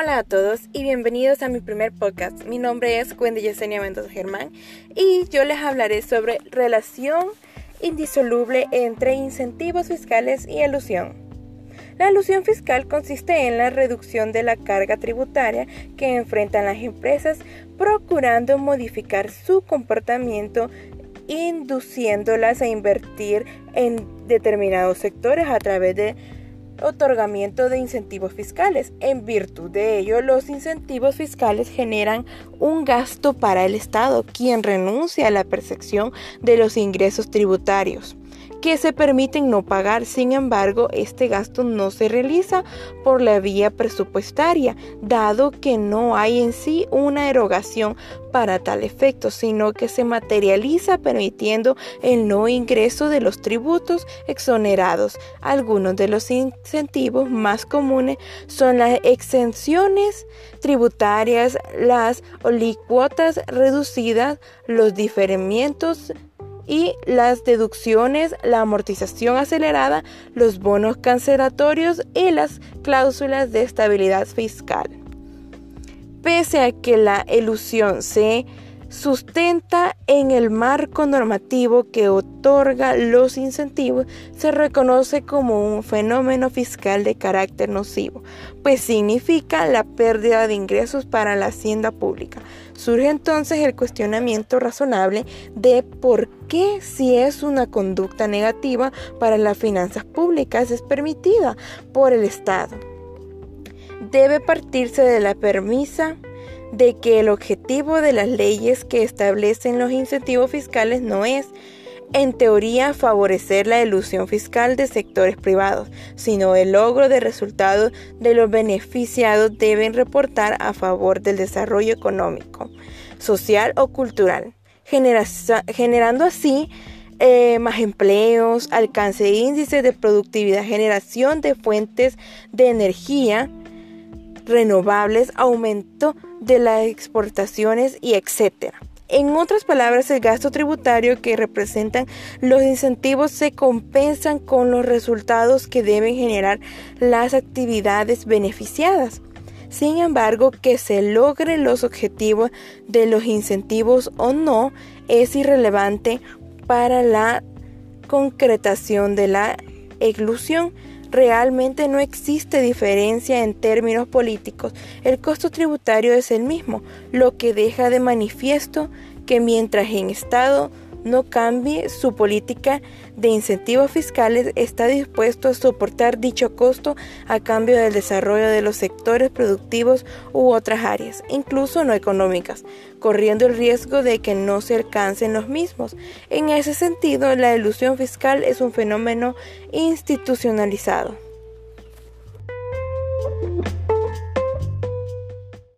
Hola a todos y bienvenidos a mi primer podcast. Mi nombre es Wendy Yesenia Mendoza Germán y yo les hablaré sobre relación indisoluble entre incentivos fiscales y elusión. La elusión fiscal consiste en la reducción de la carga tributaria que enfrentan las empresas procurando modificar su comportamiento induciéndolas a invertir en determinados sectores a través de otorgamiento de incentivos fiscales. En virtud de ello, los incentivos fiscales generan un gasto para el Estado, quien renuncia a la percepción de los ingresos tributarios que se permiten no pagar. Sin embargo, este gasto no se realiza por la vía presupuestaria, dado que no hay en sí una erogación para tal efecto, sino que se materializa permitiendo el no ingreso de los tributos exonerados. Algunos de los incentivos más comunes son las exenciones tributarias, las olicuotas reducidas, los diferimientos y las deducciones, la amortización acelerada, los bonos cancelatorios y las cláusulas de estabilidad fiscal. Pese a que la ilusión se sustenta en el marco normativo que otorga los incentivos, se reconoce como un fenómeno fiscal de carácter nocivo, pues significa la pérdida de ingresos para la hacienda pública. Surge entonces el cuestionamiento razonable de por qué si es una conducta negativa para las finanzas públicas es permitida por el Estado. Debe partirse de la permisa de que el objetivo de las leyes que establecen los incentivos fiscales no es, en teoría, favorecer la ilusión fiscal de sectores privados, sino el logro de resultados de los beneficiados deben reportar a favor del desarrollo económico, social o cultural, generando así eh, más empleos, alcance de índices de productividad, generación de fuentes de energía renovables, aumento de las exportaciones y etcétera. En otras palabras, el gasto tributario que representan los incentivos se compensan con los resultados que deben generar las actividades beneficiadas. Sin embargo, que se logren los objetivos de los incentivos o no es irrelevante para la concretación de la exclusión realmente no existe diferencia en términos políticos. El costo tributario es el mismo, lo que deja de manifiesto que mientras en Estado no cambie su política de incentivos fiscales, está dispuesto a soportar dicho costo a cambio del desarrollo de los sectores productivos u otras áreas, incluso no económicas, corriendo el riesgo de que no se alcancen los mismos. En ese sentido, la ilusión fiscal es un fenómeno institucionalizado.